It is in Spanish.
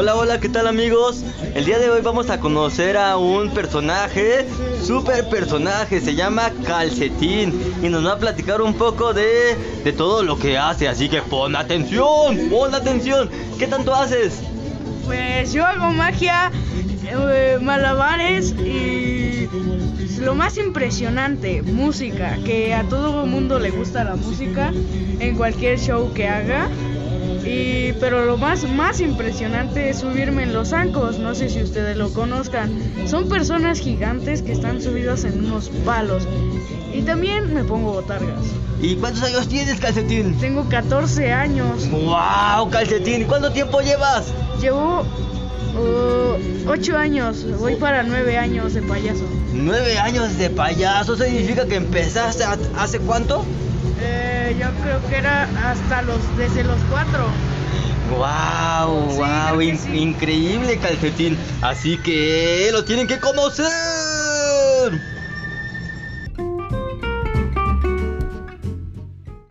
Hola, hola, ¿qué tal amigos? El día de hoy vamos a conocer a un personaje, super personaje, se llama Calcetín y nos va a platicar un poco de, de todo lo que hace, así que pon atención, pon atención, ¿qué tanto haces? Pues yo hago magia, eh, malabares y lo más impresionante, música, que a todo mundo le gusta la música en cualquier show que haga. Y, pero lo más, más impresionante es subirme en los zancos, no sé si ustedes lo conozcan. Son personas gigantes que están subidas en unos palos. Y también me pongo botargas. ¿Y cuántos años tienes, Calcetín? Tengo 14 años. ¡Wow, Calcetín! ¿Cuánto tiempo llevas? Llevo 8 años, voy para 9 años de payaso. ¿Nueve años de payaso? ¿Significa que empezaste hace cuánto? Eh, yo creo que era hasta los, desde los 4. ¡Wow! Sí, ¡Wow! in- sí. Increíble, Calcetín. Así que lo tienen que conocer.